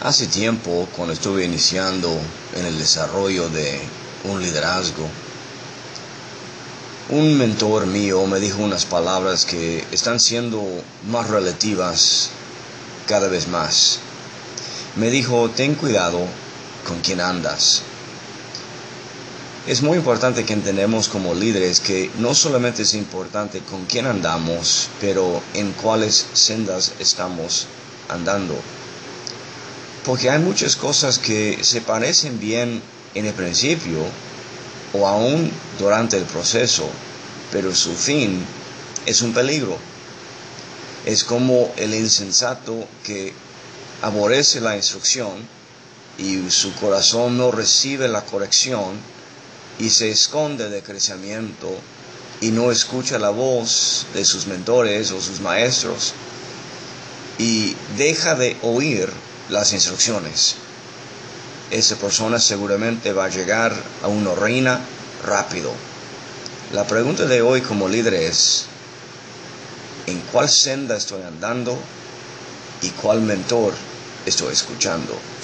Hace tiempo, cuando estuve iniciando en el desarrollo de un liderazgo, un mentor mío me dijo unas palabras que están siendo más relativas cada vez más. Me dijo, ten cuidado con quien andas. Es muy importante que entendamos como líderes que no solamente es importante con quién andamos, pero en cuáles sendas estamos andando. Porque hay muchas cosas que se parecen bien en el principio o aún durante el proceso, pero su fin es un peligro. Es como el insensato que aborrece la instrucción y su corazón no recibe la corrección y se esconde de crecimiento y no escucha la voz de sus mentores o sus maestros y deja de oír las instrucciones. Esa persona seguramente va a llegar a una reina rápido. La pregunta de hoy como líder es, ¿en cuál senda estoy andando y cuál mentor estoy escuchando?